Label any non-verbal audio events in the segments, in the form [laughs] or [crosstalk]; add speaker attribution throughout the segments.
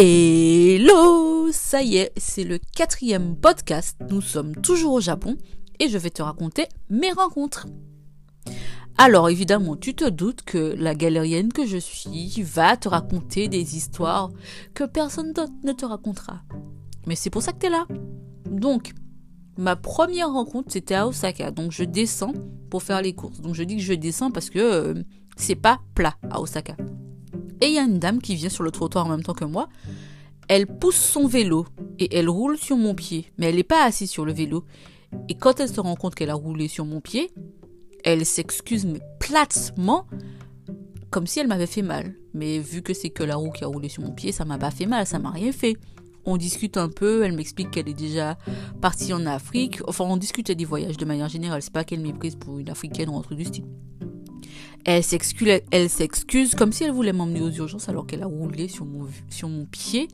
Speaker 1: Hello Ça y est, c'est le quatrième podcast. Nous sommes toujours au Japon et je vais te raconter mes rencontres. Alors évidemment, tu te doutes que la galérienne que je suis va te raconter des histoires que personne d'autre ne te racontera. Mais c'est pour ça que tu es là. Donc, ma première rencontre, c'était à Osaka. Donc je descends pour faire les courses. Donc je dis que je descends parce que euh, c'est pas plat à Osaka. Et il y a une dame qui vient sur le trottoir en même temps que moi. Elle pousse son vélo et elle roule sur mon pied. Mais elle n'est pas assise sur le vélo. Et quand elle se rend compte qu'elle a roulé sur mon pied, elle s'excuse mais platement comme si elle m'avait fait mal. Mais vu que c'est que la roue qui a roulé sur mon pied, ça m'a pas fait mal, ça m'a rien fait. On discute un peu, elle m'explique qu'elle est déjà partie en Afrique. Enfin, on discute des voyages de manière générale. C'est pas qu'elle méprise pour une africaine ou un truc du style. Elle s'excuse, comme si elle voulait m'emmener aux urgences alors qu'elle a roulé sur mon, pied.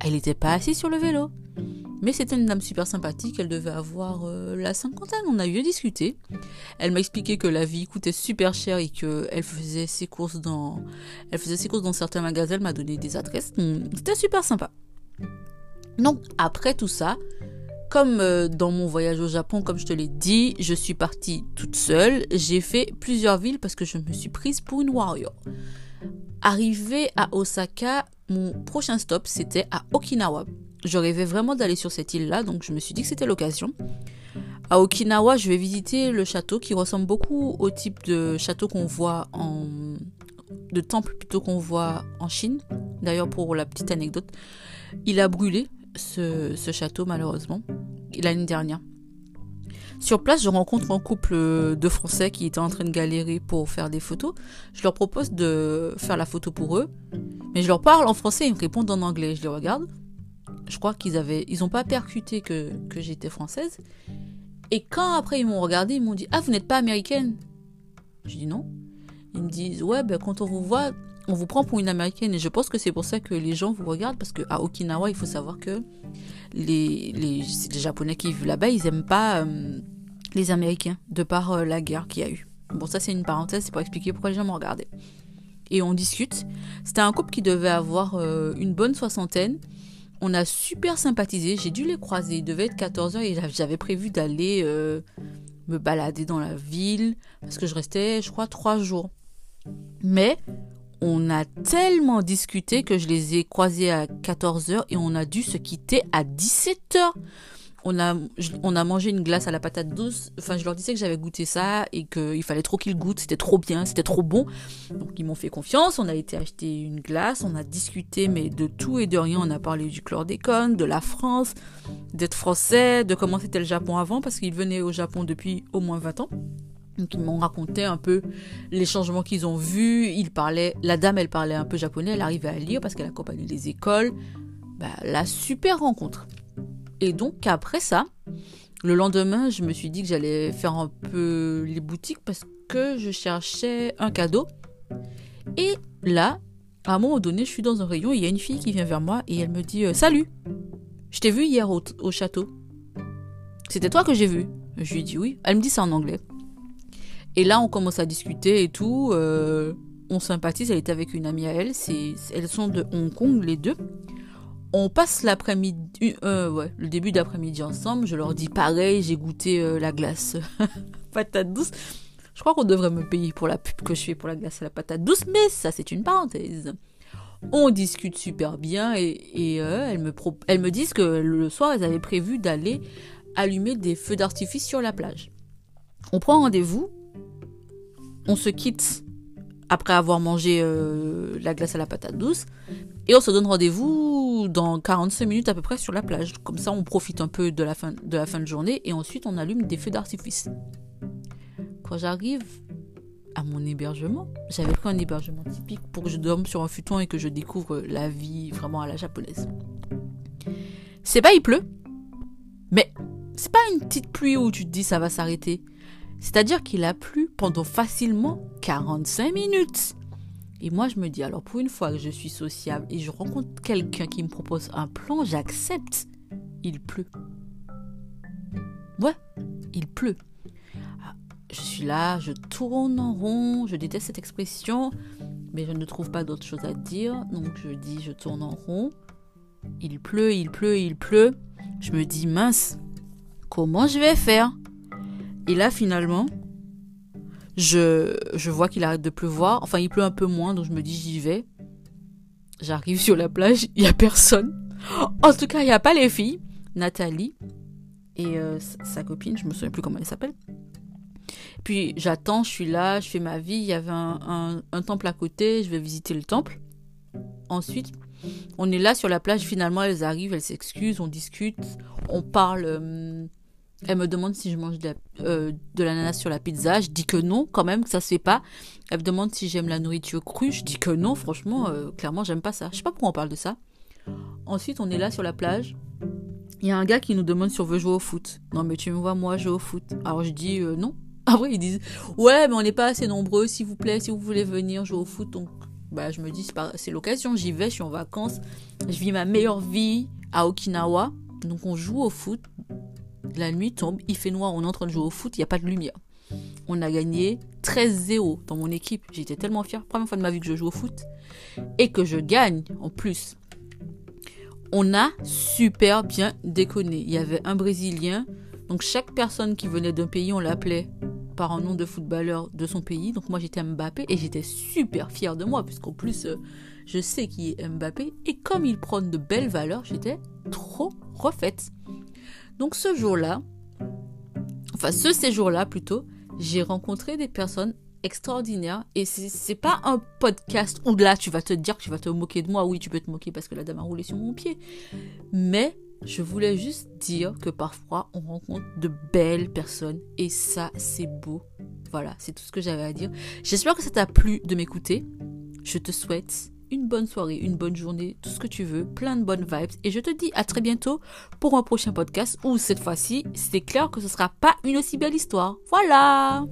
Speaker 1: Elle n'était pas assise sur le vélo. Mais c'était une dame super sympathique, elle devait avoir euh, la cinquantaine, on a eu à discuter. Elle m'a expliqué que la vie coûtait super cher et qu'elle faisait dans elle faisait ses courses dans certains magasins, elle m'a donné des adresses. C'était super sympa. Donc après tout ça, comme euh, dans mon voyage au Japon, comme je te l'ai dit, je suis partie toute seule. J'ai fait plusieurs villes parce que je me suis prise pour une warrior. Arrivé à Osaka, mon prochain stop c'était à Okinawa. Je rêvais vraiment d'aller sur cette île-là, donc je me suis dit que c'était l'occasion. À Okinawa, je vais visiter le château qui ressemble beaucoup au type de château qu'on voit en. de temple plutôt qu'on voit en Chine. D'ailleurs, pour la petite anecdote, il a brûlé ce, château malheureusement l'année dernière. Sur place, je rencontre un couple de Français qui étaient en train de galérer pour faire des photos. Je leur propose de faire la photo pour eux, mais je leur parle en français, ils me répondent en anglais. Je les regarde. Je crois qu'ils ils ont pas percuté que, que j'étais française. Et quand après ils m'ont regardé, ils m'ont dit Ah, vous n'êtes pas américaine? Je dis non. Ils me disent Ouais, ben, quand on vous voit, on vous prend pour une américaine et je pense que c'est pour ça que les gens vous regardent parce qu'à Okinawa, il faut savoir que les, les, Japonais qui vivent là-bas, ils n'aiment pas euh, les Américains de par euh, la guerre qu'il y a eu. Bon, ça c'est une parenthèse, c'est pour expliquer pourquoi les gens me regardaient. Et on discute. C'était un couple qui devait avoir euh, une bonne soixantaine. On a super sympathisé. J'ai dû les croiser. Il devait être 14h et j'avais prévu d'aller me balader dans la ville parce que je restais, je crois, trois jours. Mais on a tellement discuté que je les ai croisés à 14h et on a dû se quitter à 17h. On a, on a mangé une glace à la patate douce. Enfin, je leur disais que j'avais goûté ça et qu'il fallait trop qu'ils goûtent. C'était trop bien, c'était trop bon. Donc, ils m'ont fait confiance. On a été acheter une glace. On a discuté, mais de tout et de rien. On a parlé du chlordécone, de la France, d'être français, de comment c'était le Japon avant, parce qu'ils venaient au Japon depuis au moins 20 ans. Donc ils m'ont raconté un peu les changements qu'ils ont vus. Ils parlaient, la dame, elle parlait un peu japonais, elle arrivait à lire parce qu'elle accompagnait les écoles. Bah, la super rencontre. Et donc après ça, le lendemain, je me suis dit que j'allais faire un peu les boutiques parce que je cherchais un cadeau. Et là, à un moment donné, je suis dans un rayon, il y a une fille qui vient vers moi et elle me dit euh, Salut, je t'ai vu hier au, au château. C'était toi que j'ai vu Je lui dis oui. Elle me dit ça en anglais. Et là, on commence à discuter et tout. Euh, on sympathise. Elle est avec une amie à elle. Elles sont de Hong Kong, les deux. On passe l'après-midi, euh, le début d'après-midi ensemble. Je leur dis pareil, j'ai goûté euh, la glace [laughs] patate douce. Je crois qu'on devrait me payer pour la pub que je fais pour la glace à la patate douce, mais ça, c'est une parenthèse. On discute super bien et, et me elles me disent que le soir, elles avaient prévu d'aller allumer des feux d'artifice sur la plage. On prend rendez-vous on se quitte après avoir mangé euh, la glace à la patate douce. Et on se donne rendez-vous dans 45 minutes à peu près sur la plage. Comme ça, on profite un peu de la fin de, la fin de journée et ensuite on allume des feux d'artifice. Quand j'arrive à mon hébergement, j'avais pris un hébergement typique pour que je dorme sur un futon et que je découvre la vie vraiment à la japonaise. C'est pas il pleut, mais c'est pas une petite pluie où tu te dis ça va s'arrêter. C'est-à-dire qu'il a plu pendant facilement 45 minutes. Et moi, je me dis, alors pour une fois que je suis sociable et je rencontre quelqu'un qui me propose un plan, j'accepte. Il pleut. Ouais, il pleut. Ah, je suis là, je tourne en rond, je déteste cette expression, Mais je ne trouve pas d'autre chose à dire. Donc je dis, je tourne en rond. Il pleut, il pleut, il pleut. Je me dis, mince, comment je vais faire? Et là, finalement, je, je vois qu'il arrête de pleuvoir. Enfin, il pleut un peu moins, donc je me dis, j'y vais. J'arrive sur la plage, il n'y a personne. En tout cas, il n'y a pas les filles. Nathalie et euh, sa copine, je me souviens plus comment elle s'appelle. Puis j'attends, je suis là, je fais ma vie. Il y avait un, temple à côté, je vais visiter le temple. Ensuite, on est là sur la plage. Finalement, elles arrivent, elles s'excusent, on discute, on parle. Euh, elle me demande si je mange de, euh, de l'ananas sur la pizza. Je dis que non, quand même, que ça se fait pas. Elle me demande si j'aime la nourriture crue. Je dis que non, franchement, clairement, j'aime pas ça. Je sais pas pourquoi on parle de ça. Ensuite, on est là sur la plage. Il y a un gars qui nous demande si on veut jouer au foot. Non, mais tu me vois, moi, jouer au foot. Alors je dis euh, non. [laughs] Après, ils disent Ouais, mais on n'est pas assez nombreux, s'il vous plaît, si vous voulez venir jouer au foot. Donc, bah, je me dis C'est l'occasion, j'y vais, je suis en vacances. Je vis ma meilleure vie à Okinawa. Donc, on joue au foot. La nuit tombe, il fait noir, on est en train de jouer au foot, il n'y a pas de lumière. On a gagné 13-0 dans mon équipe. J'étais tellement fière. Première fois de ma vie que je joue au foot. Et que je gagne en plus on a super bien déconné. Il y avait un Brésilien. Donc chaque personne qui venait d'un pays, on l'appelait par un nom de footballeur de son pays. Donc moi j'étais Mbappé et j'étais super fière de moi puisqu'en plus euh, je sais qui est Mbappé. Et comme il prône de belles valeurs, j'étais trop refaite. Donc ce jour-là, enfin ce séjour-là plutôt, j'ai rencontré des personnes extraordinaire. Et c'est pas un podcast où là tu vas te dire que tu vas te moquer de moi. Oui, tu peux te moquer parce que la dame a roulé sur mon pied. Mais je voulais juste dire que parfois on rencontre de belles personnes et ça c'est beau. Voilà, c'est tout ce que j'avais à dire. J'espère que ça t'a plu de m'écouter. Je te souhaite une bonne soirée, une bonne journée, tout ce que tu veux, plein de bonnes vibes. Et je te dis à très bientôt pour un prochain podcast où cette fois-ci, c'est clair que ce sera pas une aussi belle histoire. Voilà!